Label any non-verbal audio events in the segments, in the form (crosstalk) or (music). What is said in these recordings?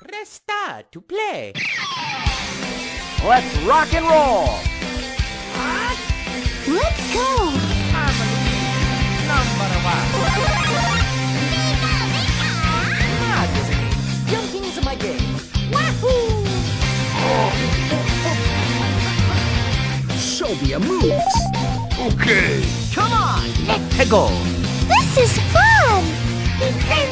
Press start to play. Let's rock and roll! Let's go! Number one. Marvelous. Jumping into my game. Wahoo! Show me your moves! Okay. Come on! Let's go. This is fun!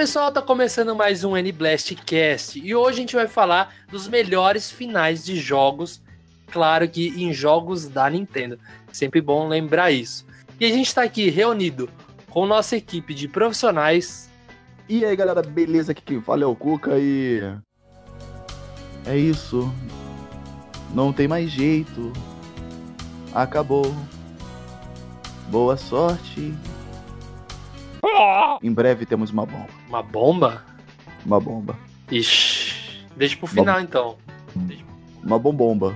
Pessoal, tá começando mais um N-Blast Cast e hoje a gente vai falar dos melhores finais de jogos, claro que em jogos da Nintendo. Sempre bom lembrar isso. E a gente tá aqui reunido com nossa equipe de profissionais. E aí galera, beleza? Aqui quem fala é o Cuca e. É isso. Não tem mais jeito. Acabou. Boa sorte. (laughs) Em breve temos uma bomba. Uma bomba? Uma bomba. Ixi, deixa pro final então. Uma bombomba.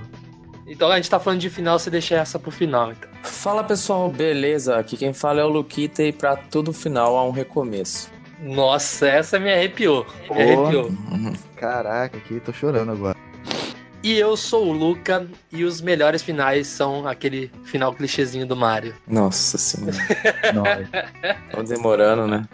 Então a gente tá falando de final, você deixa essa pro final então. Fala pessoal, beleza? Aqui quem fala é o Luquita e pra todo final há um recomeço. Nossa, essa me arrepiou. Me arrepiou. Caraca, aqui tô chorando agora. E eu sou o Luca e os melhores finais são aquele final clichêzinho do Mario. Nossa senhora, (laughs) tão demorando, né?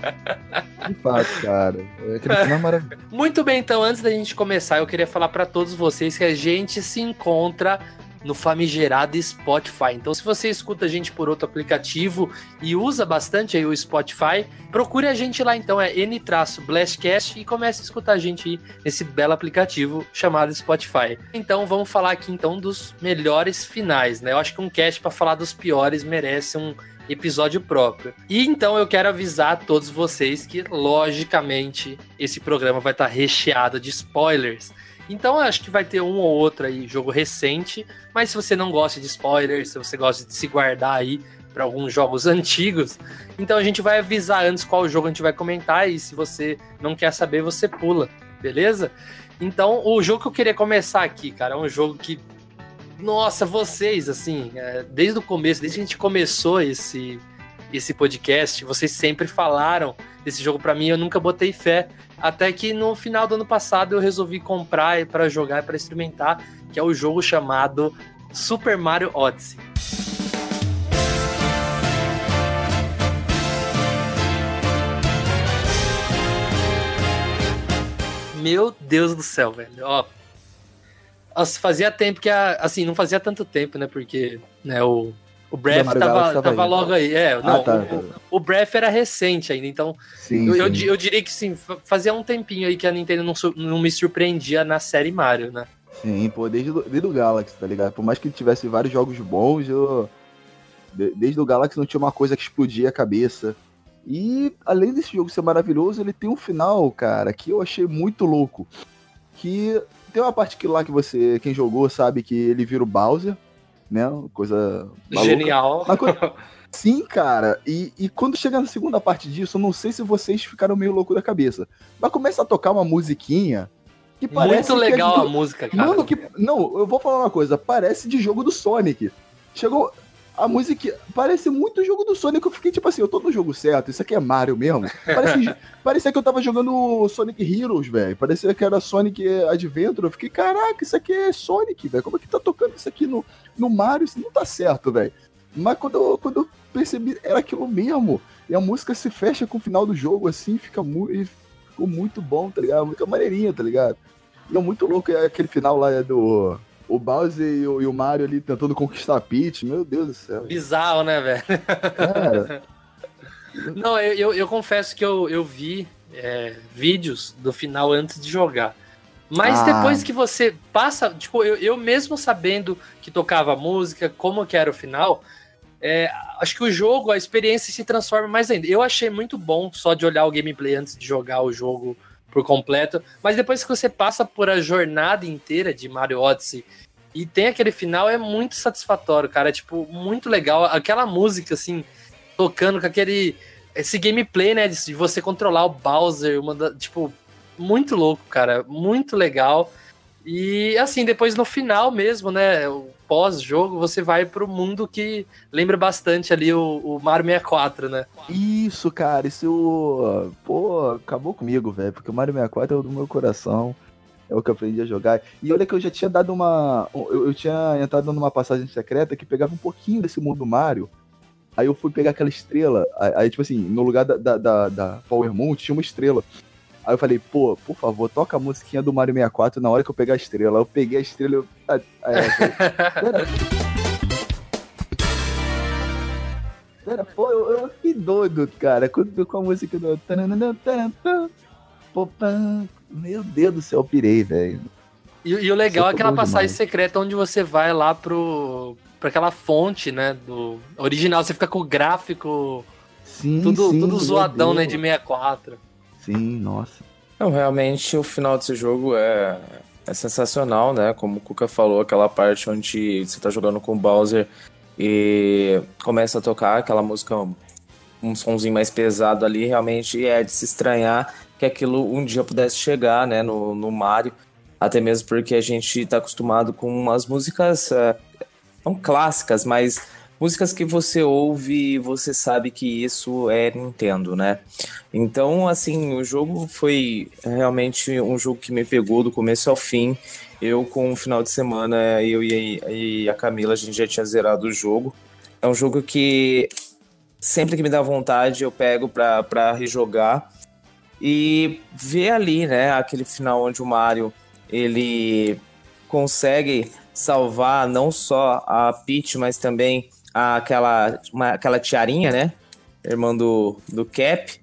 de fato, cara. Aquele final é maravilhoso. Muito bem, então, antes da gente começar, eu queria falar para todos vocês que a gente se encontra no famigerado Spotify. Então, se você escuta a gente por outro aplicativo e usa bastante aí o Spotify, procure a gente lá, então, é N-Blastcast e comece a escutar a gente aí nesse belo aplicativo chamado Spotify. Então, vamos falar aqui, então, dos melhores finais, né? Eu acho que um cast para falar dos piores merece um episódio próprio. E então eu quero avisar a todos vocês que, logicamente, esse programa vai estar recheado de spoilers. Então acho que vai ter um ou outro aí jogo recente, mas se você não gosta de spoilers, se você gosta de se guardar aí para alguns jogos (laughs) antigos, então a gente vai avisar antes qual jogo a gente vai comentar e se você não quer saber, você pula, beleza? Então o jogo que eu queria começar aqui, cara, é um jogo que nossa, vocês, assim, é, desde o começo, desde que a gente começou esse, esse podcast, vocês sempre falaram desse jogo pra mim, eu nunca botei fé. Até que no final do ano passado eu resolvi comprar para jogar, para experimentar, que é o jogo chamado Super Mario Odyssey. Meu Deus do céu, velho. Ó, fazia tempo que a. Assim, não fazia tanto tempo, né? Porque né, o, o Breath tava, tava, logo aí. É, não, tá, o, tá. o Breath era recente ainda, então Sim, eu, eu sim. di- eu diria que sim, fa- fazia um tempinho aí que a Nintendo não, não me surpreendia na série Mario, né? Sim, pô, desde, o- desde o Galaxy, tá ligado? Por mais que tivesse vários jogos bons, eu. de- Desde o Galaxy não tinha uma coisa que explodia a cabeça. E além desse jogo ser maravilhoso, ele tem um final, cara, que eu achei muito louco. Que tem uma parte que lá que você, quem jogou, sabe que ele vira o Bowser, né? Coisa maluca. Genial. Coisa- (laughs) Sim, cara. E, e quando chega na segunda parte disso, eu não sei se vocês ficaram meio louco da cabeça. Mas começa a tocar uma musiquinha que parece Muito é legal de- a música, cara. Mano, que. Não, eu vou falar uma coisa. Parece de jogo do Sonic. Chegou. A música parece muito jogo do Sonic. Eu fiquei tipo assim, eu tô no jogo certo. Isso aqui é Mario mesmo. Parece, (laughs) parecia que eu tava jogando Sonic Heroes, velho. Parecia que era Sonic Adventure. Eu fiquei, caraca, isso aqui é Sonic, velho. Como é que tá tocando isso aqui no, no Mario? Isso não tá certo, velho. Mas quando eu, quando eu percebi, era aquilo mesmo. E a música se fecha com o final do jogo, assim, fica muito. Ficou muito bom, tá ligado? Muito maneirinha, tá ligado? E é muito louco é aquele final lá é do. O Bowser e o, e o Mario ali tentando conquistar a Peach. Meu Deus do céu. Bizarro, né, velho? Cara, (laughs) Não, eu, eu, eu confesso que eu, eu vi é, vídeos do final antes de jogar. Mas Ah. depois que você passa, tipo, eu, eu mesmo sabendo que tocava música, como que era o final, é, acho que o jogo, a experiência se transforma mais ainda. Eu achei muito bom só de olhar o gameplay antes de jogar o jogo por completo, mas depois que você passa por a jornada inteira de Mario Odyssey e tem aquele final, é muito satisfatório, cara. É, tipo, muito legal. Aquela música, assim, tocando com aquele. Esse gameplay, né? De você controlar o Bowser, uma da- tipo. muito louco, cara. Muito legal. E assim, depois no final mesmo, né? Pós-jogo, você vai pro mundo que lembra bastante ali o, o Mario 64, né? Isso, cara, isso. Pô, acabou comigo, velho. Porque o Mario 64 é o do meu coração. É o que eu aprendi a jogar. E olha que eu já tinha dado uma. Eu, eu tinha entrado numa passagem secreta que pegava um pouquinho desse mundo Mario. Aí eu fui pegar aquela estrela. Aí, tipo assim, no lugar da, da, da, da Power Moon tinha uma estrela. Aí eu falei, pô, por favor, toca a musiquinha do Mario 64 na hora que eu pegar a estrela. Eu peguei a estrela eu. Aí, eu falei, Pera. Pera, pô, eu, eu fiquei doido, cara. Quando com a música do. Meu Deus do céu, eu pirei, velho. E, e o legal é é aquela passagem demais. secreta onde você vai lá pro. pra aquela fonte, né? Do original, você fica com o gráfico Sim, tudo, sim, tudo zoadão, né? De 64. Sim, nossa. Não, realmente o final desse jogo é, é sensacional, né? Como o Kuka falou, aquela parte onde você tá jogando com o Bowser e começa a tocar aquela música, um sonzinho mais pesado ali, realmente é de se estranhar que aquilo um dia pudesse chegar, né, no, no Mario. Até mesmo porque a gente tá acostumado com umas músicas, é, não clássicas, mas músicas que você ouve e você sabe que isso é Nintendo, né? Então, assim, o jogo foi realmente um jogo que me pegou do começo ao fim. Eu, com o final de semana, eu e a- Camila, a gente já tinha zerado o jogo. É um jogo que sempre que me dá vontade eu pego pra, pra rejogar e ver ali, né, aquele final onde o Mario ele consegue salvar não só a Peach, mas também aquela, uma- aquela tiarinha, né, irmã do, do Cap.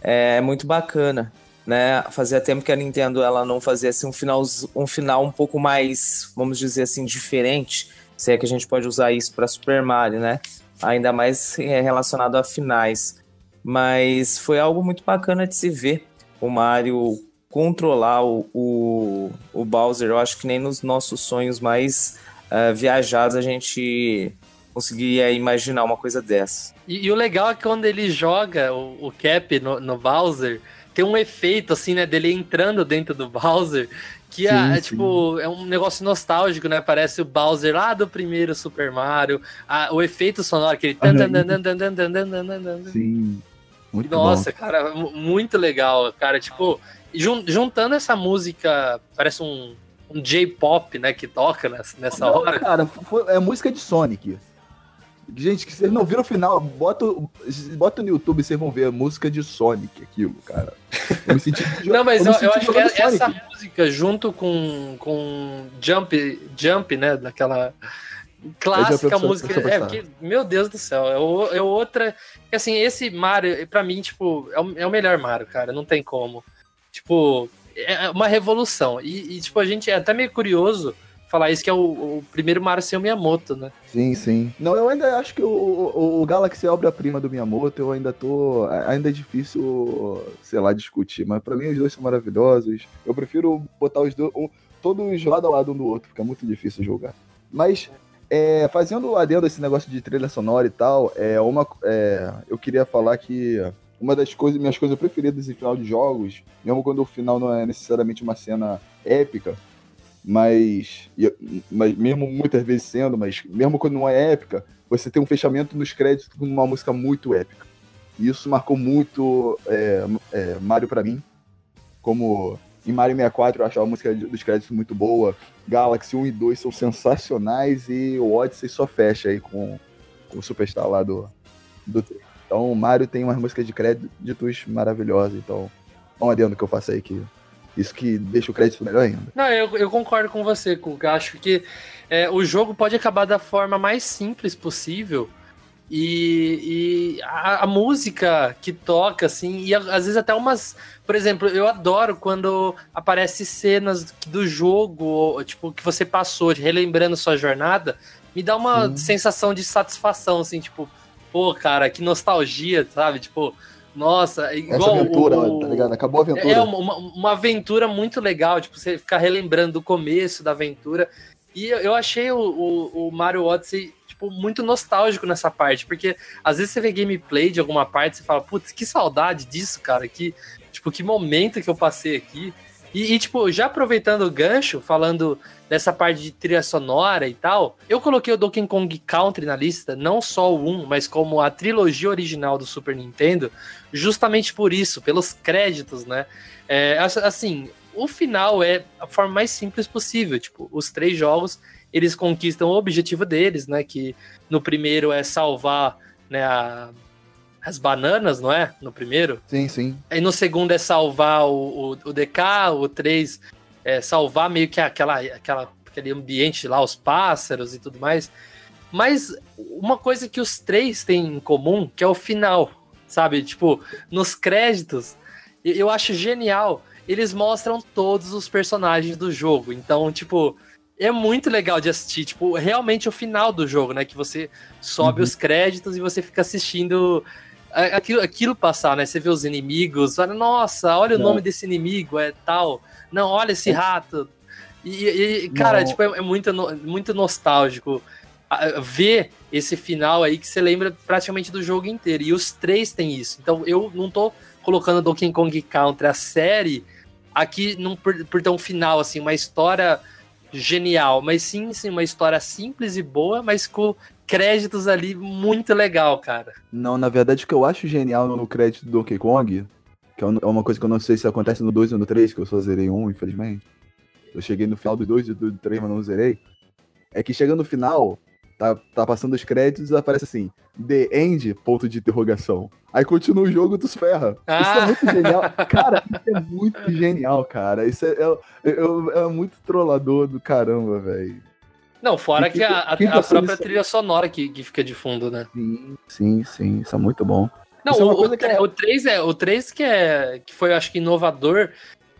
É muito bacana, né? Fazia tempo que a Nintendo ela não fazia assim, um, final, um final um pouco mais, vamos dizer assim, diferente. Se é que a gente pode usar isso para Super Mario, né? Ainda mais é, relacionado a finais. Mas foi algo muito bacana de se ver o Mario controlar o, o, o Bowser. Eu acho que nem nos nossos sonhos mais eh, viajados a gente conseguiria imaginar uma coisa dessa. E, e o legal é que quando ele joga o, o Cap no, no Bowser, tem um efeito, assim, né, dele entrando dentro do Bowser, que é, sim, é, tipo, é um negócio nostálgico, né? Parece o Bowser lá do primeiro Super Mario, a, o efeito sonoro, aquele. Sim. Muito Nossa, bom. cara, muito legal, cara. Tipo, jun juntando essa música, parece um, um J-pop, né? Que toca nessa, nessa Não, hora. Cara, foi, é música de Sonic. Gente, que vocês não viram o final, bota, bota no YouTube e vocês vão ver a música de Sonic, aquilo, cara. Eu me senti. (laughs) Não, mas eu, senti eu acho que jogando essa música, junto com, com Jump, Jump, né? Daquela clássica é música. É, porque, meu Deus do céu, é, é outra. Assim, esse Mario, pra mim, tipo, é o, é o melhor Mario, cara. Não tem como. Tipo, é uma revolução. E, e, tipo, a gente é até meio curioso falar isso, que é o, o primeiro Mario sem o Miyamoto, né? Sim, sim. Não, eu ainda acho que o, o, o Galaxy é obra-prima do Miyamoto, eu ainda tô. Ainda é difícil, sei lá, discutir, mas pra mim os dois são maravilhosos. Eu prefiro botar os dois. todos lado a lado um do outro, fica muito difícil jogar. Mas. é, fazendo adendo a esse negócio de trilha sonora e tal, é uma, é, eu queria falar que uma das coisas, minhas coisas preferidas em final de jogos, mesmo quando o final não é necessariamente uma cena épica, mas, mas mesmo muitas vezes sendo, mas mesmo quando não é épica, você tem um fechamento nos créditos com uma música muito épica. E isso marcou muito é, é, Mario pra mim. Como em Mario 64 eu achava a música dos créditos muito boa. Galaxy 1 e 2 são sensacionais e o Odyssey só fecha aí com, com o Superstar lá do, do 3. Então o Mario tem umas músicas de créditos maravilhosas. Então, é um adendo que eu faço aí que isso que deixa o crédito melhor ainda. Não, eu, eu concordo com você, Kuka. Acho que é, o jogo pode acabar da forma mais simples possível. E, e a, a música que toca, assim, e a- às vezes até umas. Por exemplo, eu adoro quando aparece cenas do jogo, tipo, que você passou, relembrando sua jornada, me dá uma Sim. sensação de satisfação, assim, tipo, pô, cara, que nostalgia, sabe? Tipo, nossa, Essa igual aventura, o, tá ligado? Acabou a aventura. é uma, uma- aventura muito legal, tipo, você ficar relembrando do começo da aventura. E eu, achei o, o, o Mario Odyssey, tipo, muito nostálgico nessa parte, porque às vezes você vê gameplay de alguma parte e você fala, putz, que saudade disso, cara, que, tipo, Tipo, que momento que eu passei aqui. E, e, tipo, já aproveitando o gancho, falando dessa parte de trilha sonora e tal, eu coloquei o Donkey Kong Country na lista, não só o 1, mas como a trilogia original do Super Nintendo, justamente por isso, pelos créditos, né? É, assim, o final é a forma mais simples possível. Tipo, os três jogos, eles conquistam o objetivo deles, né? Que no primeiro é salvar né, a, as bananas, não é? No primeiro? Sim, sim. Aí no segundo é salvar o, o, o DK, o 3 é salvar meio que aquela, aquela, aquele ambiente lá, os pássaros e tudo mais. Mas uma coisa que os três têm em comum, que é o final, sabe? Tipo, nos créditos, eu acho genial. Eles mostram todos os personagens do jogo. Então, tipo, é muito legal de assistir. Tipo, realmente o final do jogo, né? Que você sobe uhum. os créditos e você fica assistindo aquilo, aquilo passar, né? Você vê os inimigos, olha, nossa, olha Não. o nome desse inimigo, é tal. Não, olha esse é. rato. E, e cara, Não. tipo, é, é, muito, muito nostálgico ver esse final aí que você lembra praticamente do jogo inteiro. E os três têm isso. Então eu não tô colocando Donkey Kong Country, a série, aqui num, por, por ter um final, assim, uma história genial, mas sim, sim, uma história simples e boa, mas com créditos ali muito legal, cara. Não, na verdade, o que eu acho genial no crédito do Donkey Kong, que é, é uma coisa que eu não sei se acontece no 2 ou no 3, que eu só zerei um, infelizmente. Eu cheguei no final do 2 e do 3, mas não zerei. É que chega no final, tá, tá passando os créditos e aparece assim, The End, ponto de interrogação. Aí continua o jogo dos ferra. Ah. Isso é muito genial. (laughs) Cara, isso é muito genial, cara. Isso é, é, é, é muito trollador do caramba, velho. Não, fora que, que, a, a, a própria trilha sonora que, que fica de fundo, né? Sim, sim, sim. Isso é muito bom. Não, é o, o, é... o 3 é. O 3 que é. que foi, acho que, inovador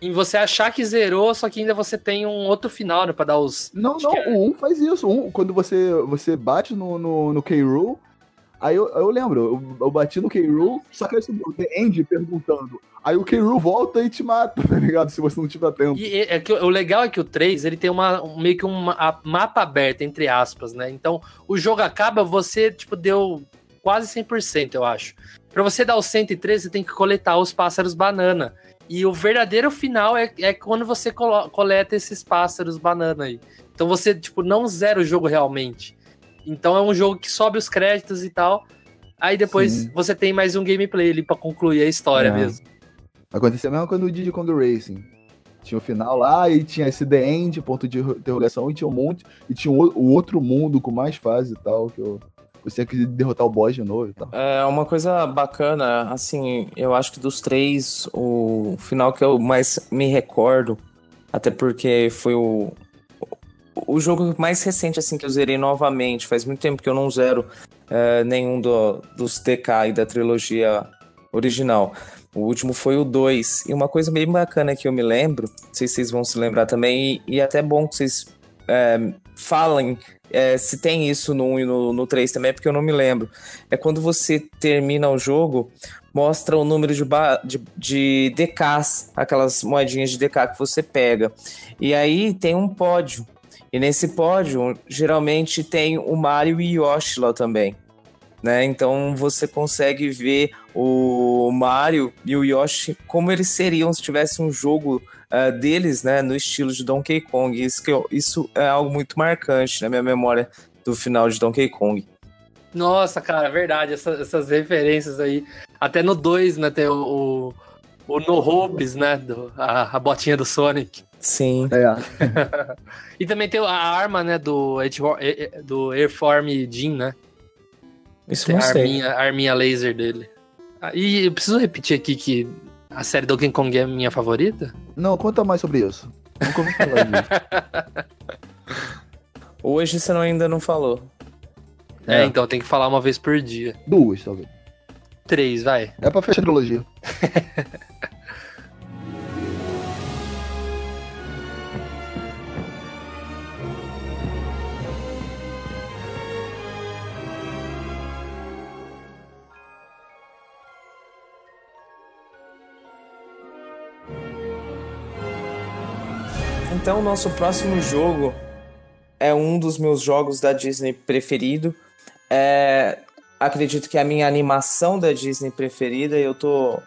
em você achar que zerou, só que ainda você tem um outro final, né? Pra dar os. Não, não, é... o 1 faz isso. Um, quando você, você bate no, no, no K-Rool, Aí eu, eu lembro, eu, eu, bati no K-Rool, só que aí subiu perguntando. Aí o K-Rool volta e te mata, (laughs) tá ligado? Se você não tiver tempo. E é que, o legal é que o 3, ele tem uma, um, meio que um mapa aberto, entre aspas, né? Então, o jogo acaba, você, tipo, deu quase 100%, eu acho. Pra você dar o 103, você tem que coletar os pássaros banana. E o verdadeiro final é, é quando você coleta esses pássaros banana aí. Então você, tipo, não zera o jogo realmente. Então é um jogo que sobe os créditos e tal. Aí depois Sim. você tem mais um gameplay ali pra concluir a história é. mesmo. Aconteceu a mesma coisa no Diddy Kong Racing. Tinha o final lá e tinha esse The End, ponto de interrogação, e tinha um monte. E tinha o, outro mundo com mais fases e tal, que eu. Você tinha que derrotar o boss de novo e tal. É uma coisa bacana, assim, eu acho que dos três, o final que eu mais me recordo, até porque foi o, o jogo mais recente, assim, que eu zerei novamente, faz muito tempo que eu não zero é, nenhum do, dos TK e da trilogia original. O último foi o 2. E uma coisa bem bacana que eu me lembro, não sei se vocês vão se lembrar também, e, e até bom que vocês é, falem é, se tem isso no 1 e no, no 3 também, porque eu não me lembro. É quando você termina o jogo, mostra o número de, de, de DKs, aquelas moedinhas de DK que você pega. E aí tem um pódio. E nesse pódio, geralmente tem o Mario e Yoshi lá também. Né? Então você consegue ver o Mario e o Yoshi como eles seriam se tivesse um jogo uh, deles, né, no estilo de Donkey Kong. Isso, que eu, isso é algo muito marcante na minha memória do final de Donkey Kong. Nossa, cara, verdade, essa, essas referências aí. Até no 2, né, tem o, o, o No Hopes, né, do, a, a botinha do Sonic. Sim. É. (laughs) e também tem a arma, né, do, do Airform Jean, né? Isso tem não a arminha, a arminha laser dele. Ah, e eu preciso repetir aqui que a série Donkey Kong é minha favorita? Não, conta mais sobre isso. Nunca ouvi falar disso. (laughs) Hoje você não, ainda não falou. É, é, então tem que falar uma vez por dia. Duas, talvez. Três, vai. É pra fechar a trilogia. (laughs) Então, nosso próximo jogo é um dos meus jogos da Disney preferido. É, acredito que é a minha animação da Disney preferida. Eu tô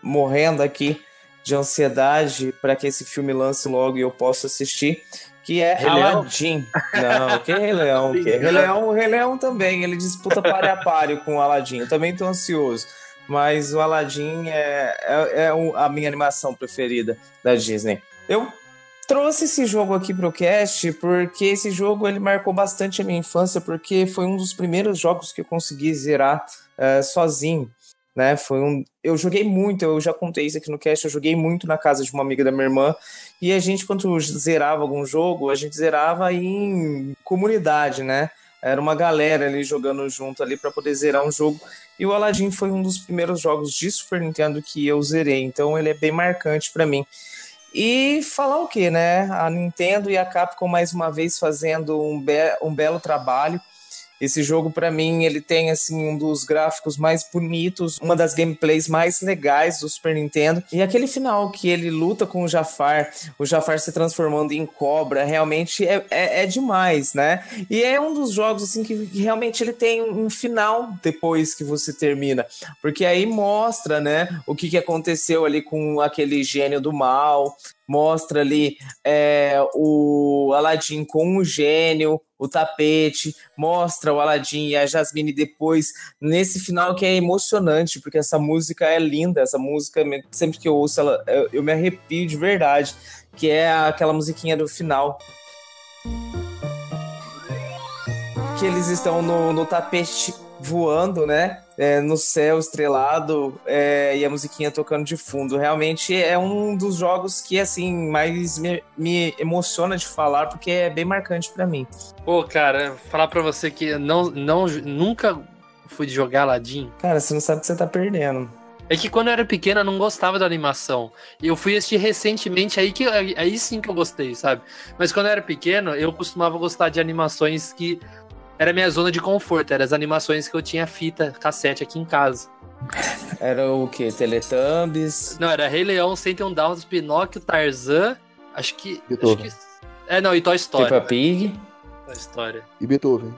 morrendo aqui de ansiedade para que esse filme lance logo e eu possa assistir, que é Rei Leão? Aladdin. Não, que Rei Leão, que Rei Leão, o Rei Leão também, ele disputa pare a pare com o Aladdin. Eu também tô ansioso. Mas o Aladdin é, é, é a minha animação preferida da Disney. Eu trouxe esse jogo aqui pro cast porque esse jogo ele marcou bastante a minha infância porque foi um dos primeiros jogos que eu consegui zerar eh, sozinho, né? Foi um, eu joguei muito, eu já contei isso aqui no cast, eu joguei muito na casa de uma amiga da minha irmã e a gente quando zerava algum jogo, a gente zerava em comunidade, né? Era uma galera ali jogando junto ali para poder zerar um jogo. E o Aladdin foi um dos primeiros jogos de Super Nintendo que eu zerei, então ele é bem marcante para mim. E falar o que, né? A Nintendo e a Capcom mais uma vez fazendo um, be um belo trabalho. Esse jogo, para mim, ele tem assim um dos gráficos mais bonitos, uma das gameplays mais legais do Super Nintendo. E aquele final que ele luta com o Jafar, o Jafar se transformando em cobra, realmente é, é, é demais, né? E é um dos jogos assim que, que realmente ele tem um final depois que você termina, porque aí mostra, né, o que, que aconteceu ali com aquele gênio do mal, mostra ali é, o Aladdin com o gênio, o tapete, mostra o Aladdin e a Jasmine depois, nesse final que é emocionante, porque essa música é linda, essa música, sempre que eu ouço ela, eu, eu me arrepio de verdade, que é aquela musiquinha do final. Que eles estão no, no tapete voando, né? É, no céu estrelado é, e a musiquinha tocando de fundo. Realmente é um dos jogos que assim mais me, me emociona de falar porque é bem marcante para mim. Pô, cara, falar pra você que não, não, nunca fui jogar Aladdin. Cara, você não sabe o que você tá perdendo. É que quando eu era pequena eu não gostava da animação. E eu fui assistir recentemente, aí, que, aí sim que eu gostei, sabe? Mas quando eu era pequeno, eu costumava gostar de animações que era minha zona de conforto, eram as animações que eu tinha fita, cassete aqui em casa. Era o que? Teletubbies? Não, era Rei Leão, 101 Dálmatas, Pinóquio, Tarzan, acho que... Acho Beethoven. que é, não, e Toy Story. Peppa Pig? Toy Story. E Beethoven?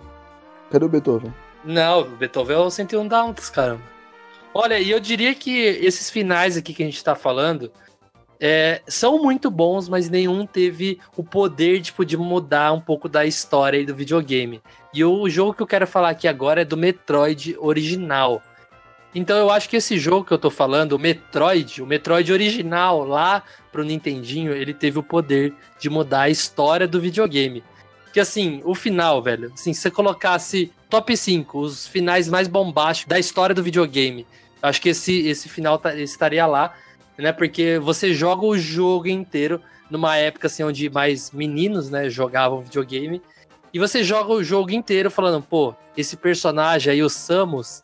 Cadê o Beethoven? Não, o Beethoven é o 101 Dálmatas, caramba. Olha, e eu diria que esses finais aqui que a gente tá falando é, são muito bons, mas nenhum teve o poder tipo, de mudar um pouco da história aí do videogame. E o jogo que eu quero falar aqui agora é do Metroid original. Então eu acho que esse jogo que eu tô falando, o Metroid, o Metroid original lá pro Nintendinho, ele teve o poder de mudar a história do videogame. Que assim, o final, velho, assim, se você colocasse top 5, os finais mais bombásticos da história do videogame, eu acho que esse, esse final tá- estaria lá, né? Porque você joga o jogo inteiro numa época assim onde mais meninos, né, jogavam videogame. E você joga o jogo inteiro falando, pô, esse personagem aí, o Samus,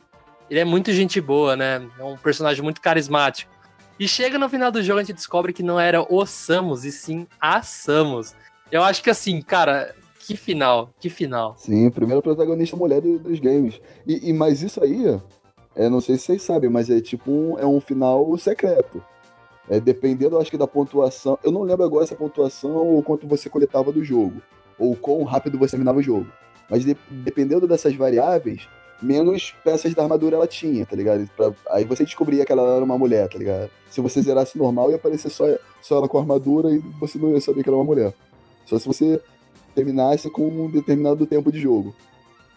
ele é muito gente boa, né? É um personagem muito carismático. E chega no final do jogo, a gente descobre que não era o Samus, e sim a Samus. Eu acho que assim, cara, que final, que final. Sim, primeira protagonista mulher do- dos games. E, e- mas isso aí, é, não sei se vocês sabem, mas é tipo um, é um final secreto. É, dependendo, acho que da pontuação. Eu não lembro agora se a pontuação ou quanto você coletava do jogo. Ou quão rápido você terminava o jogo. Mas de- dependendo dessas variáveis, menos peças da armadura ela tinha, tá ligado? Pra- aí você descobria que ela era uma mulher, tá ligado? Se você zerasse normal, ia aparecer só, só ela com armadura e você não ia saber que era uma mulher. Só se você terminasse com um determinado tempo de jogo.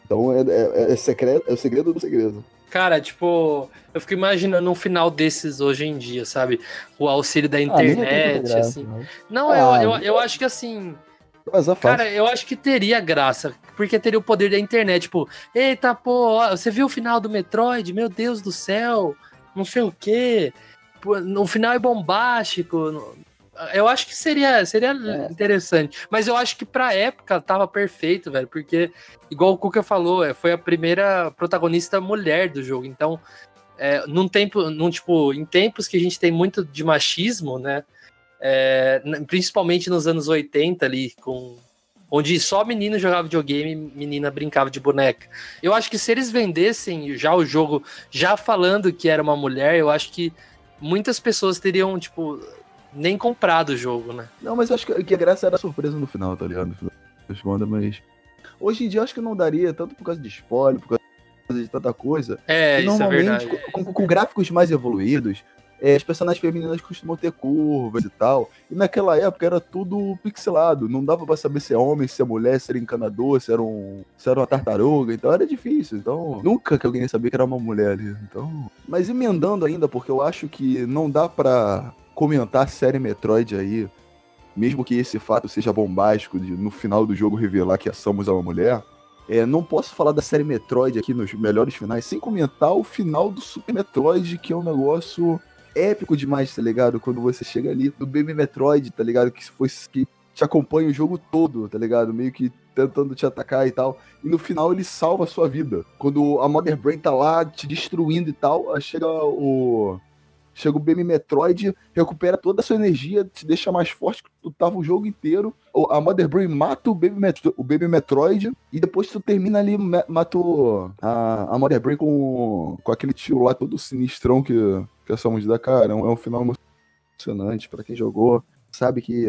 Então é, é, é secreto, é o segredo do segredo. Cara, tipo, eu fico imaginando um final desses hoje em dia, sabe? O auxílio da Ah, é internet, graça, assim. não. Não, Ah, eu, eu, eu acho que assim, É fácil. Cara, eu acho que teria graça, porque teria o poder da internet, tipo, eita, pô, você viu o final do Metroid? Meu Deus do céu, não sei o quê. O final é bombástico. Eu acho que seria, seria É. interessante. Mas eu acho que pra época tava perfeito, velho, porque, igual o Kuka falou, é, foi a primeira protagonista mulher do jogo. Então, é, num tempo, num, tipo, em tempos que a gente tem muito de machismo, né? É, principalmente nos anos 80 ali, com onde só menino jogava videogame, menina brincava de boneca. Eu acho que se eles vendessem já o jogo, já falando que era uma mulher, eu acho que muitas pessoas teriam, tipo, nem comprado o jogo, né? Não, mas eu acho que, a graça era a surpresa no final, tá ligado? No final das contas, mas. Hoje em dia eu acho que não daria, tanto por causa de spoiler, por causa de tanta coisa. É, isso é normalmente, verdade. com- com gráficos mais evoluídos, é, as personagens femininas costumam ter curvas e tal. E naquela época era tudo pixelado. Não dava pra saber se é homem, se é mulher, se era encanador, se era, um, se era uma tartaruga. Então era difícil. Então nunca que alguém ia saber que era uma mulher ali. Então. Mas emendando ainda, porque eu acho que não dá pra comentar a série Metroid aí. Mesmo que esse fato seja bombástico de no final do jogo revelar que a Samus é uma mulher. É, não posso falar da série Metroid aqui nos melhores finais sem comentar o final do Super Metroid, que é um negócio épico demais, tá ligado? Quando você chega ali no Baby Metroid, tá ligado? Que foi que te acompanha o jogo todo, tá ligado? Meio que tentando te atacar e tal. E no final ele salva a sua vida. Quando a Mother Brain tá lá te destruindo e tal, chega o Chega o BM Metroid, recupera toda a sua energia, te deixa mais forte que tu tava o jogo inteiro. A Mother Brain mata o Baby, Metro o Baby Metroid e depois tu termina ali, mata a, a Mother Brain com, com aquele tiro lá todo sinistrão que, que essa música dá. Cara, é um, é final emocionante para quem jogou. Sabe que.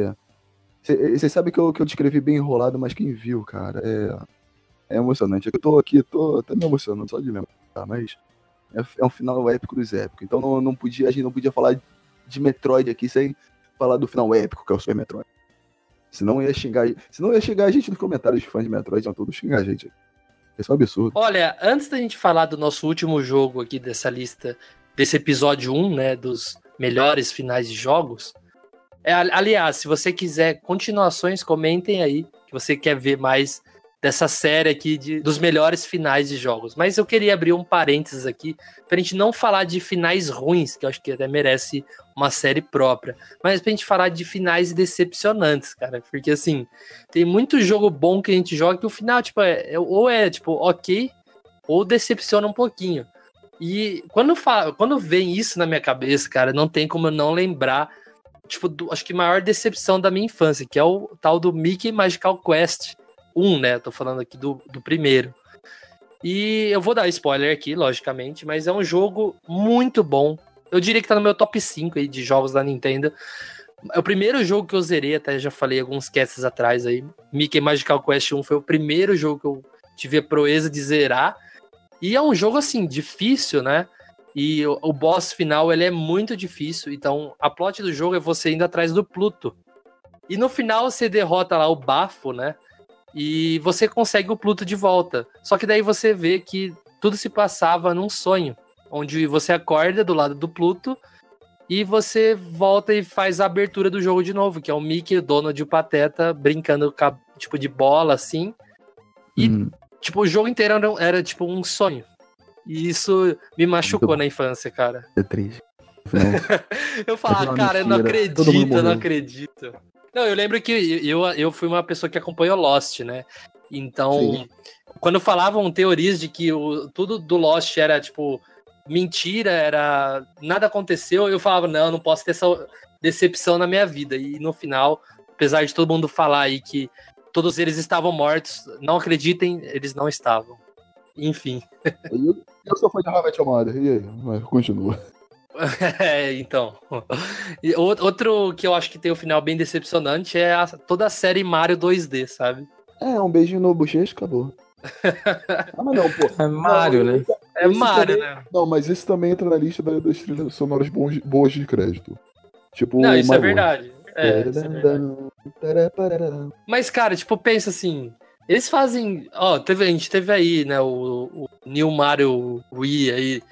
Vocês sabem que eu, que eu descrevi bem enrolado, mas quem viu, cara, é, é emocionante. Eu tô aqui, tô até me emocionando só de lembrar, mas é, é um final épico dos épicos. Então não, não podia, a gente não podia falar de Metroid aqui sem falar do final épico, que é o Super Metroid. Senão ia xingar. Senão ia chegar a gente nos comentários, os fãs de Metroid iam todos xingar a gente. Isso é um absurdo. Olha, antes da gente falar do nosso último jogo aqui dessa lista, desse episódio 1, né, dos melhores finais de jogos. É, aliás, se você quiser continuações, comentem aí que você quer ver mais dessa série aqui de, dos melhores finais de jogos. Mas eu queria abrir um parênteses aqui pra gente não falar de finais ruins, que eu acho que até merece uma série própria, mas pra gente falar de finais decepcionantes, cara, porque assim, tem muito jogo bom que a gente joga que o final, tipo, é, é ou é, tipo, ok, ou decepciona um pouquinho. E quando, fala, quando vem isso na minha cabeça, cara, não tem como eu não lembrar, tipo, do, acho que maior decepção da minha infância, que é o tal do Mickey Magical Quest, 1, né? tô falando aqui do, do primeiro. E eu vou dar spoiler aqui, logicamente, mas é um jogo muito bom. Eu diria que tá no meu top 5 aí de jogos da Nintendo. É o primeiro jogo que eu zerei, até já falei alguns casts atrás aí. Mickey Magical Quest 1 foi o primeiro jogo que eu tive a proeza de zerar. E é um jogo, assim, difícil, né? E o, o boss final, ele é muito difícil. Então, a plot do jogo é você indo atrás do Pluto. E no final você derrota lá o Bafo, né? E você consegue o Pluto de volta. Só que daí você vê que tudo se passava num sonho, onde você acorda do lado do Pluto e você volta e faz a abertura do jogo de novo, que é o Mickey, o Donald e o Pateta brincando com tipo de bola assim. E hum. tipo o jogo inteiro era, era, tipo um sonho. E isso me machucou na infância, cara. É triste. (laughs) eu falo, ah, cara, eu não acredito, eu não acredito. Não, eu lembro que eu, eu fui uma pessoa que acompanhou Lost, né? Então, Sim. quando falavam teorias de que o, tudo do Lost era, tipo, mentira, era. nada aconteceu, eu falava, não, não posso ter essa decepção na minha vida. E no final, apesar de todo mundo falar aí que todos eles estavam mortos, não acreditem, eles não estavam. Enfim. Eu, (laughs) eu sou fã de How I e aí? Mas continua. (laughs) É, então. E outro que eu acho que tem o um final bem decepcionante é a, toda a série Mario 2D, sabe? É, um beijinho no bochecha acabou. (laughs) ah, mas não, pô. É Mario, não, né? É Mario, também, né? Não, mas esse também entra na lista das trilhas sonoras boas de crédito. Tipo, não, isso é verdade. É, isso é verdade. Mas, cara, tipo, pensa assim. Eles fazem. Ó, teve, a gente teve aí, né, o, o New Mario Wii aí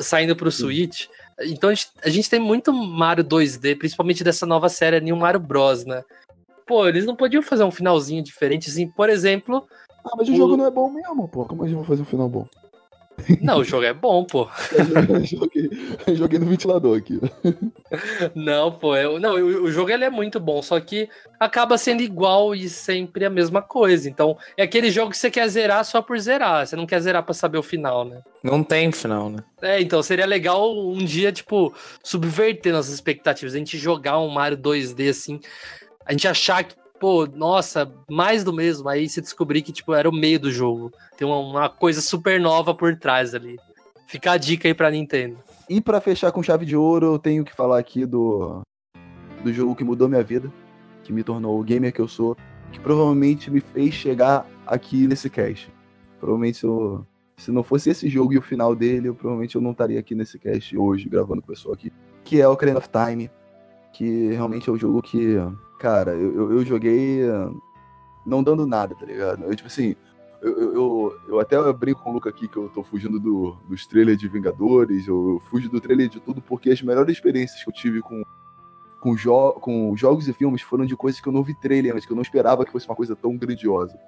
saindo pro Switch. Então a gente, a gente, tem muito Mario 2D, principalmente dessa nova série New Mario Bros, né? Pô, eles não podiam fazer um finalzinho diferente, assim, por exemplo. Ah, mas o, o jogo não é bom mesmo, pô. Como a gente vai fazer um final bom? (laughs) Não, o jogo é bom, pô. (laughs) joguei, joguei no ventilador aqui. (laughs) Não, pô. Eu, não, o, o, jogo ele é muito bom, só que acaba sendo igual e sempre a mesma coisa. Então, é aquele jogo que você quer zerar só por zerar. Você não quer zerar para saber o final, né? Não tem final, né? É, então seria legal um dia, tipo, subverter nossas expectativas. A gente jogar um Mario 2D assim. A gente achar que pô, nossa, mais do mesmo. Aí você descobrir que, tipo, era o meio do jogo. Tem uma, uma coisa super nova por trás ali. Fica a dica aí pra Nintendo. E para fechar com chave de ouro, eu tenho que falar aqui do, do jogo que mudou minha vida, que me tornou o gamer que eu sou, que provavelmente me fez chegar aqui nesse cast. Provavelmente se, eu, se não fosse esse jogo e o final dele, eu provavelmente eu não estaria aqui nesse cast hoje, gravando com o pessoal aqui. que é Ocarina of Time, que realmente é o jogo que, cara, eu, eu, joguei uh, não dando nada, tá ligado? Eu, tipo assim, eu, eu, eu, até brinco com o Luca aqui que eu tô fugindo do, dos trailers de Vingadores, eu, eu fujo do trailer de tudo, porque as melhores experiências que eu tive com, com, jo com jogos e filmes foram de coisas que eu não vi trailer antes, que eu não esperava que fosse uma coisa tão grandiosa.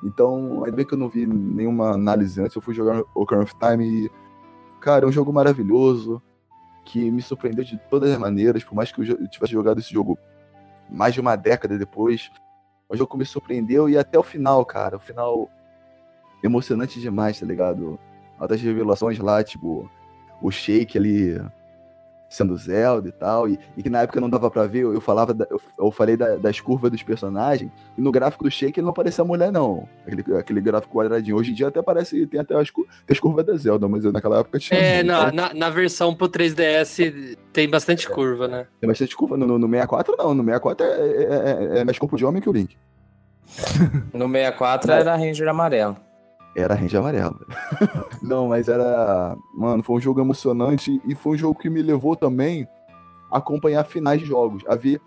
Então, ainda bem que eu não vi nenhuma análise antes, eu fui jogar Ocarina of Time e, cara, é um jogo maravilhoso, que me surpreendeu de todas as maneiras, por mais que eu tivesse jogado esse jogo mais de uma década depois, o jogo me surpreendeu e até o final, cara, o final emocionante demais, tá ligado? Altas revelações lá, tipo, o Shake ali sendo Zelda e tal, e, e que na época não dava para ver, eu, falava, da, eu, eu, falei da, das curvas dos personagens, e no gráfico do Shake ele não parecia mulher, não. Aquele, aquele gráfico quadradinho. Hoje em dia até parece, tem até as, as curvas da Zelda, mas naquela época tinha. É, na, na, na, versão pro 3DS tem bastante é, curva, né? Tem bastante curva. No, no 64 não, no 64 é, é, é, é mais corpo de homem que o Link. No 64 era Ranger amarelo. Era Ranger amarelo. (laughs) Não, mas era. Mano, foi um jogo emocionante e foi um jogo que me levou também a acompanhar finais de jogos, a ver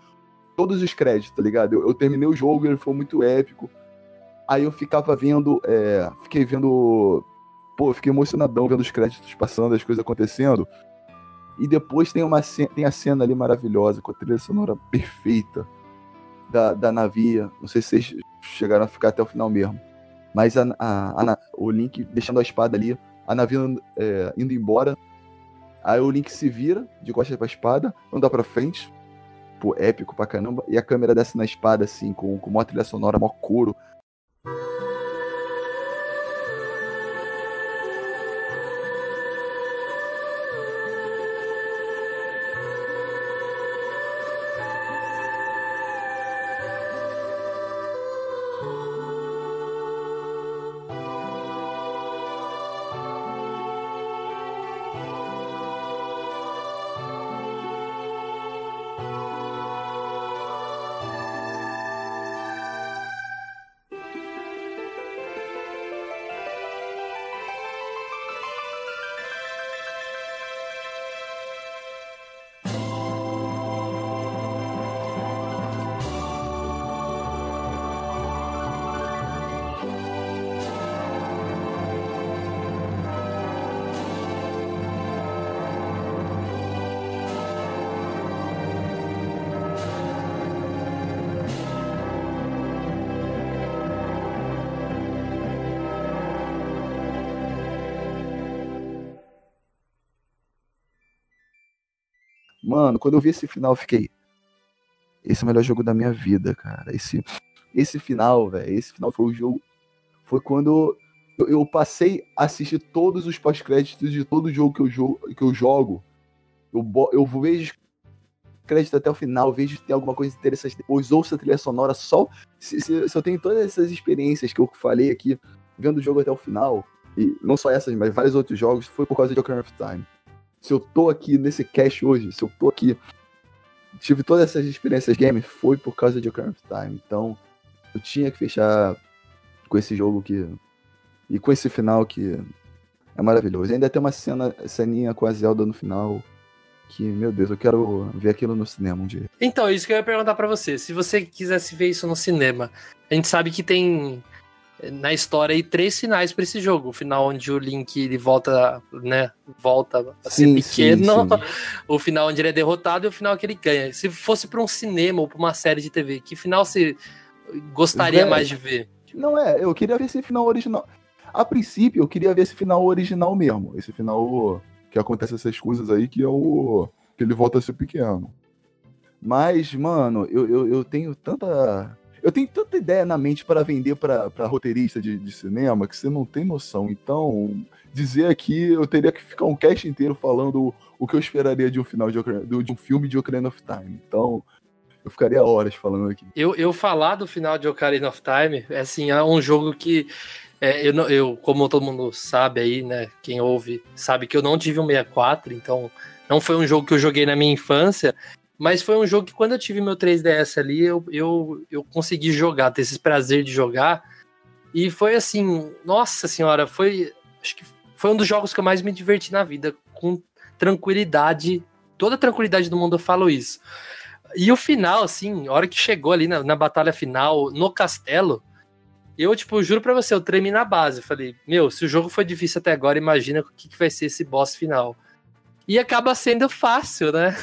todos os créditos, tá ligado? Eu, eu terminei o jogo ele foi muito épico. Aí eu ficava vendo. É, fiquei vendo. Pô, fiquei emocionadão vendo os créditos passando, as coisas acontecendo. E depois tem, uma, tem a cena ali maravilhosa, com a trilha sonora perfeita da, da navia. Não sei se vocês chegaram a ficar até o final mesmo. Mas a, a, a, o Link deixando a espada ali, a navia é, indo embora. Aí o Link se vira de costas pra espada, anda pra frente. Pô, épico pra caramba. E a câmera desce na espada, assim, com, com uma trilha sonora, mó couro. Mano, quando eu vi esse final, eu fiquei. Esse é o melhor jogo da minha vida, cara. Esse, esse final, velho. Esse final foi o jogo. Foi quando eu, eu passei a assistir todos os pós-créditos de todo jogo que eu, jogo, que eu jogo. Eu, eu vejo crédito até o final, vejo se tem alguma coisa interessante depois, ouço a trilha sonora só. Se, se, se, eu tenho todas essas experiências que eu falei aqui, vendo o jogo até o final, e não só essas, mas vários outros jogos, foi por causa de Ocarina of Time se eu tô aqui nesse cast hoje, se eu tô aqui, tive todas essas experiências game, foi por causa de Ocarina of Time. Então, eu tinha que fechar com esse jogo que. E com esse final que é maravilhoso. E ainda tem uma cena, ceninha com a Zelda no final. Que, meu Deus, eu quero ver aquilo no cinema um dia. Então, isso que eu ia perguntar para você. Se você quisesse ver isso no cinema, a gente sabe que tem na história aí três finais para esse jogo. O final onde o Link ele volta, né, volta a sim, ser pequeno, sim, sim. (laughs) o final onde ele é derrotado e o final que ele ganha. Se fosse para um cinema ou para uma série de TV, que final você gostaria mais de ver? Não é, eu queria ver esse final original. A princípio, eu queria ver esse final original mesmo, esse final que acontece essas coisas aí que é o que ele volta a ser pequeno. Mas, mano, eu, eu, eu tenho tanta eu tenho tanta ideia na mente para vender para roteirista de, de, cinema que você não tem noção. Então, dizer aqui, eu teria que ficar um cast inteiro falando o que eu esperaria de um final de, de um filme de Ocarina of Time. Então, eu ficaria horas falando aqui. Eu, eu falar do final de Ocarina of Time, é assim, é um jogo que é, eu, eu, como todo mundo sabe aí, né, quem ouve, sabe que eu não tive um 64, então não foi um jogo que eu joguei na minha infância, mas foi um jogo que quando eu tive meu 3DS ali, eu, eu, eu consegui jogar, ter esse prazer de jogar. E foi assim, nossa senhora, foi. Acho que foi um dos jogos que eu mais me diverti na vida, com tranquilidade toda a tranquilidade do mundo eu falo isso. E o final, assim, a hora que chegou ali na, na batalha final, no castelo, eu, tipo, juro pra você, eu tremi na base. Falei, meu, se o jogo foi difícil até agora, imagina o que, que vai ser esse boss final. E acaba sendo fácil, né?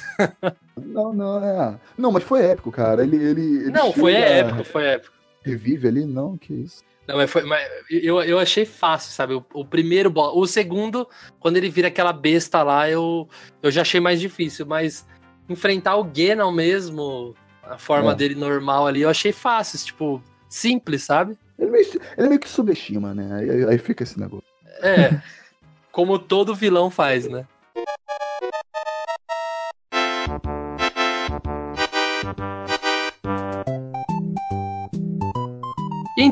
Não, não, é. Não, mas foi épico, cara. Ele, ele, ele não, foi épico, foi épico. Revive ali? Não, que isso. Não, mas foi. Mas eu, eu achei fácil, sabe? O, o primeiro boss. O segundo, quando ele vira aquela besta lá, eu, eu já achei mais difícil. Mas enfrentar o Genon mesmo, a forma É. dele normal ali, eu achei fácil. Tipo, simples, sabe? Ele meio, ele meio que subestima, né? Aí- aí fica esse negócio. É. como todo vilão faz, né?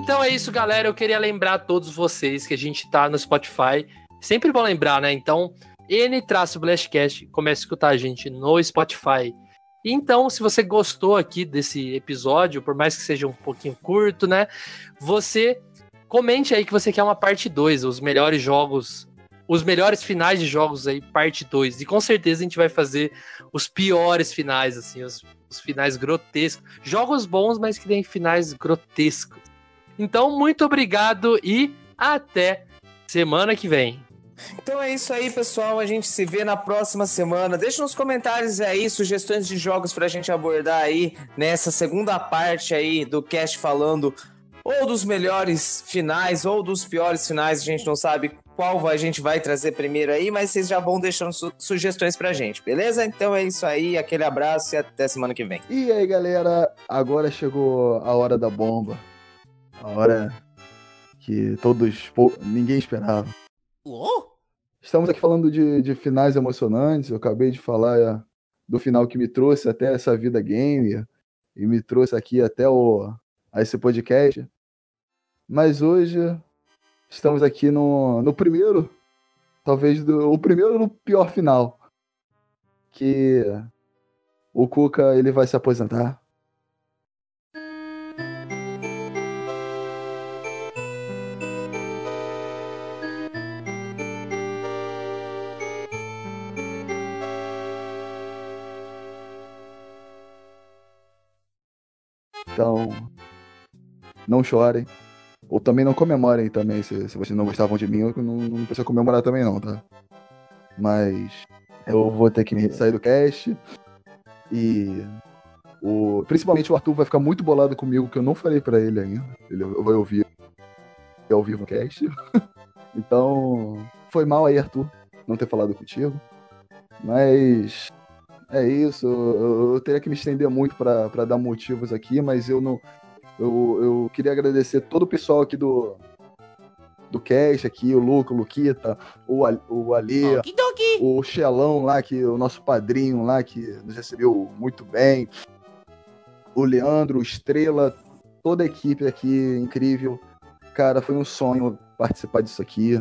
Então é isso, galera. Eu queria lembrar a todos vocês que a gente tá no Spotify. Sempre bom lembrar, né? Então, N-Blastcast, comece a escutar a gente no Spotify. Então, se você gostou aqui desse episódio, por mais que seja um pouquinho curto, né? Você comente aí que você quer uma parte 2, os melhores jogos, os melhores finais de jogos aí, parte 2. E com certeza a gente vai fazer os piores finais, assim, os, os finais grotescos. Jogos bons, mas que tem finais grotescos. Então, muito obrigado e até semana que vem. Então é isso aí, pessoal. A gente se vê na próxima semana. Deixa nos comentários aí sugestões de jogos pra gente abordar aí nessa segunda parte aí do cast falando ou dos melhores finais ou dos piores finais. A gente não sabe qual a gente vai trazer primeiro aí, mas vocês já vão deixando su- sugestões pra gente, beleza? Então é isso aí. Aquele abraço e até semana que vem. E aí, galera, agora chegou a hora da bomba. A hora que todos, ninguém esperava. Estamos aqui falando de, de finais emocionantes. Eu acabei de falar é, do final que me trouxe até essa vida gamer e me trouxe aqui até o, a esse podcast. Mas hoje estamos aqui no, no primeiro, talvez do, o primeiro no pior final, que o Cuca ele vai se aposentar. Então, não chorem. Ou também não comemorem também. Se, se vocês não gostavam de mim, eu não, não precisa comemorar também não, tá? Mas eu vou ter que sair do cast. E o, principalmente o Arthur vai ficar muito bolado comigo, que eu não falei pra ele ainda. Ele vai ouvir ao vivo o cast. (laughs) então, foi mal aí, Arthur, não ter falado contigo. Mas é isso. Eu, eu teria que me estender muito pra dar motivos aqui, mas eu não. Eu, eu queria agradecer todo o pessoal aqui do. Do cast aqui, o Luca, o Luquita, o, o Okidoki. o Xelão lá, que o nosso padrinho lá, que nos recebeu muito bem. O Leandro, o Estrela, toda a equipe aqui, incrível. Cara, foi um sonho participar disso aqui.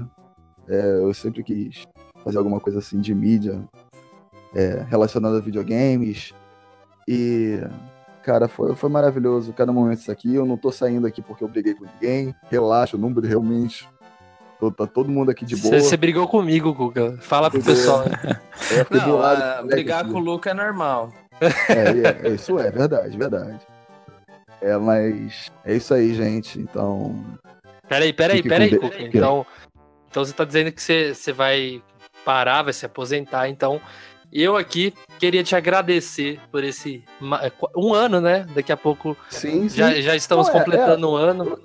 É, eu sempre quis fazer alguma coisa assim de mídia é, relacionada a videogames. E, cara, foi, foi maravilhoso cada momento disso aqui. Eu não tô saindo aqui porque eu briguei com ninguém. Relaxa, o número realmente. tô- Tá todo mundo aqui de boa. Você brigou comigo, Guga. Fala pro pessoal. né? É, Não, ah, o moleque brigar aqui. com o Luca é normal. É, é, é, isso é verdade, verdade. É, mas é isso aí, gente. Então, Peraí, peraí, Fique peraí, com Cuca. Então, então você tá dizendo que você, você vai parar, vai se aposentar. Então, eu aqui queria te agradecer por esse ma- um ano, né? Daqui a pouco sim, sim. já, já estamos é- completando um ano.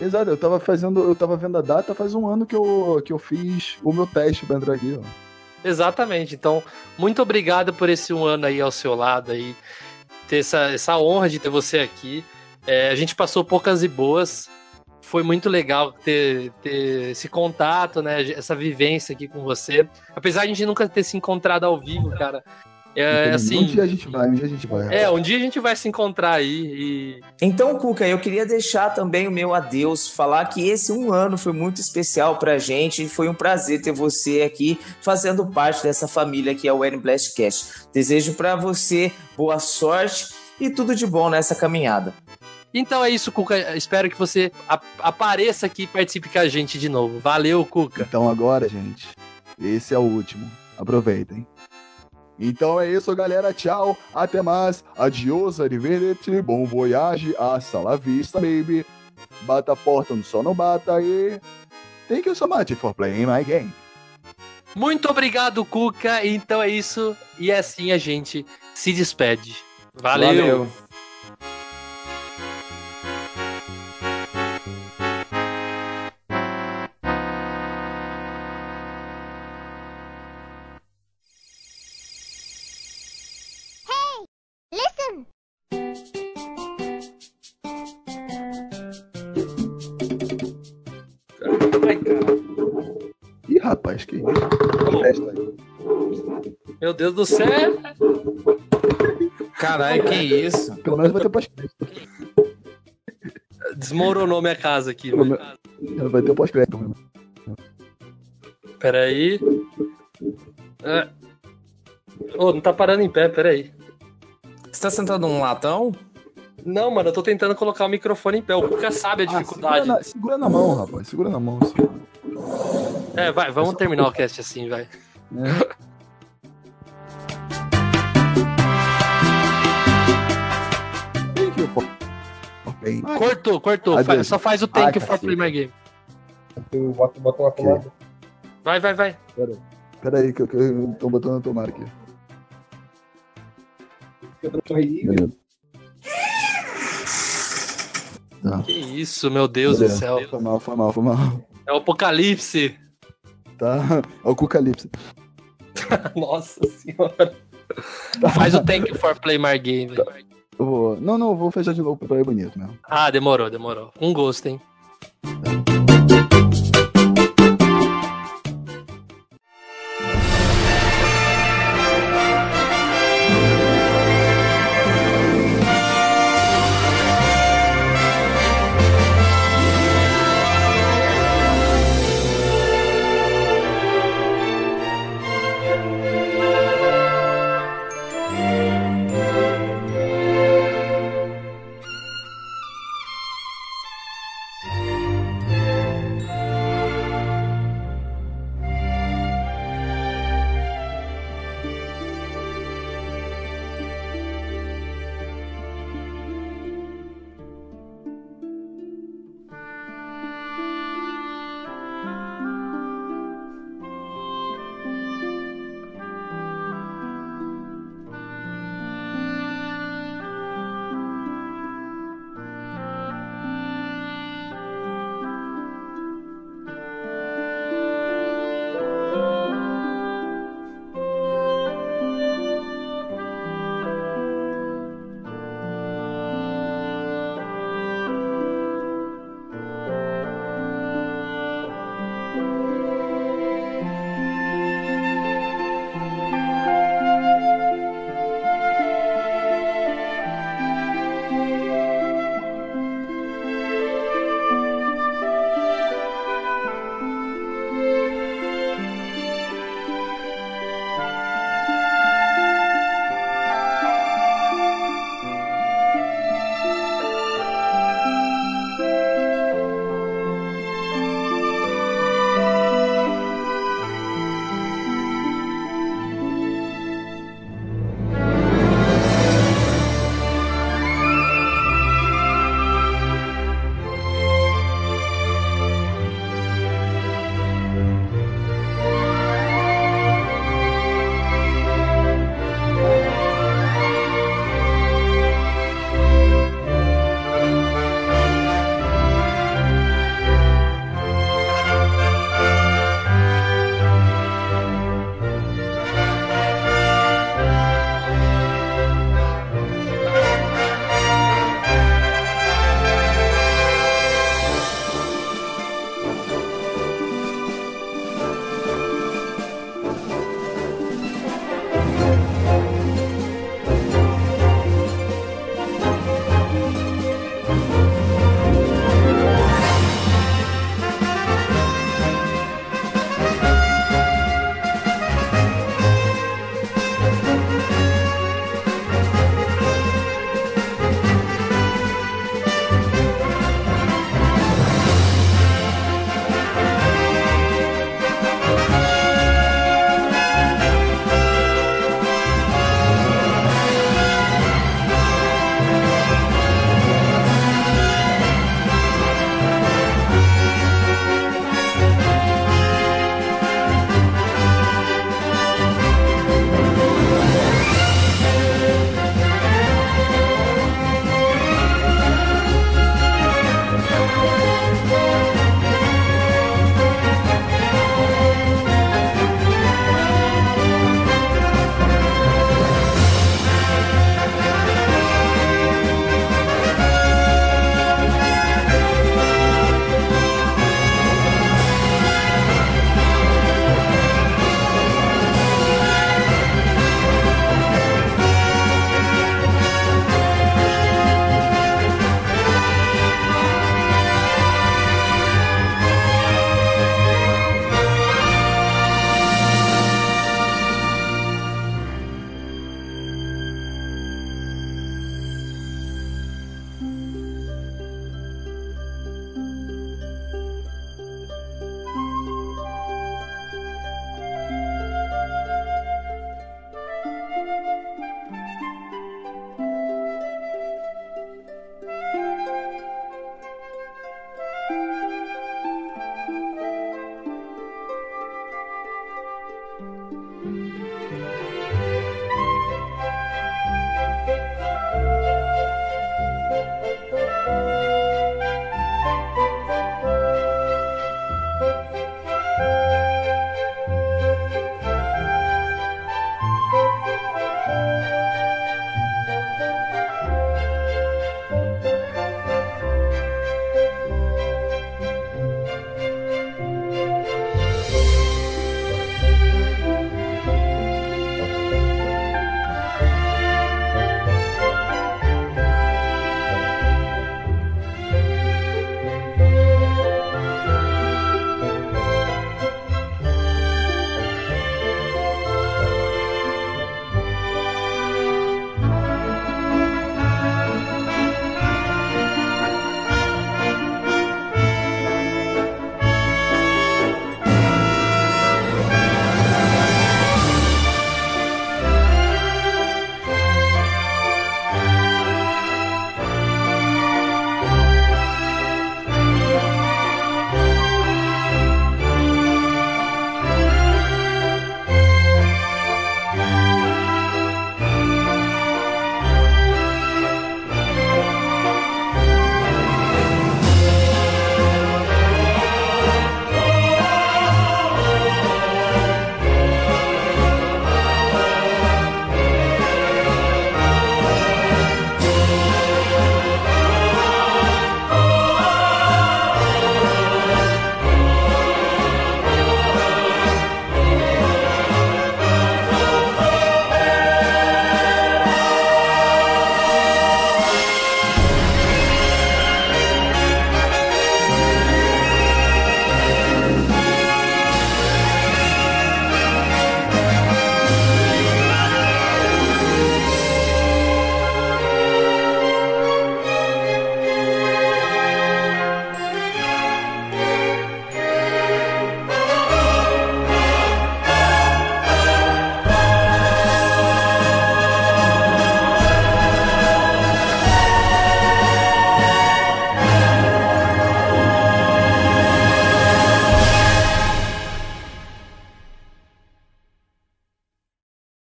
Exato, eu tava fazendo, eu tava vendo a data faz um ano que eu, que eu fiz o meu teste pra entrar aqui, ó. Exatamente. Então, muito obrigado por esse um ano aí ao seu lado aí. Ter essa, essa honra de ter você aqui. É, a gente passou poucas e boas. Foi muito legal ter, ter esse contato, né? Essa vivência aqui com você. Apesar de a gente nunca ter se encontrado ao vivo, cara. É, assim. um dia a gente vai, um dia a gente vai. É, um dia a gente vai se encontrar aí e. Então, Cuca, eu queria deixar também o meu adeus, falar que esse um ano foi muito especial pra gente e foi um prazer ter você aqui fazendo parte dessa família que é o N Blastcast. Desejo pra você boa sorte e tudo de bom nessa caminhada. Então é isso, Cuca. Espero que você apareça aqui e participe com a gente de novo. Valeu, Cuca. Então agora, gente, esse é o último. Aproveitem. Então é isso, galera. Tchau. Até mais. Adiós, arrivederci. Bom voyage. Hasta la vista, baby. Bata a porta, no sol não bata. E thank you so much for playing my game. Muito obrigado, Cuca. Então é isso. E assim a gente se despede. Valeu. Listen. Meu Deus do céu. Caralho, que isso? Pelo menos vai ter pós-crédito. Desmoronou minha casa aqui. Pelo velho. menos Vai ter pós-crédito. mesmo. Peraí. É. Ô, não tá parando em pé, peraí. Você tá sentado num latão? Não, mano, eu tô tentando colocar o microfone em pé. O Cuca sabe a Ah, dificuldade. segura, na, segura na mão, rapaz. Segura na mão. assim. É, vai, vamos terminar o cast assim, vai. É. playing my Cortou, cortou. Ai, Fa- só faz o thank Ai, you for cacete. play my game. Tu bota, bota uma tomada. Vai, vai, vai. Pera aí, que eu, que eu tô botando a tomada aqui. Beleza. Tá. Que isso, meu Deus Beleza. do céu. Foi mal, foi mal, foi mal. É o apocalipse. Tá. É o Cucalipse. (laughs) Nossa senhora. Faz o thank you for play my game. velho. Vou... Não, não, vou fechar de novo pra ir bonito mesmo. Ah, demorou, demorou. Com gosto, hein?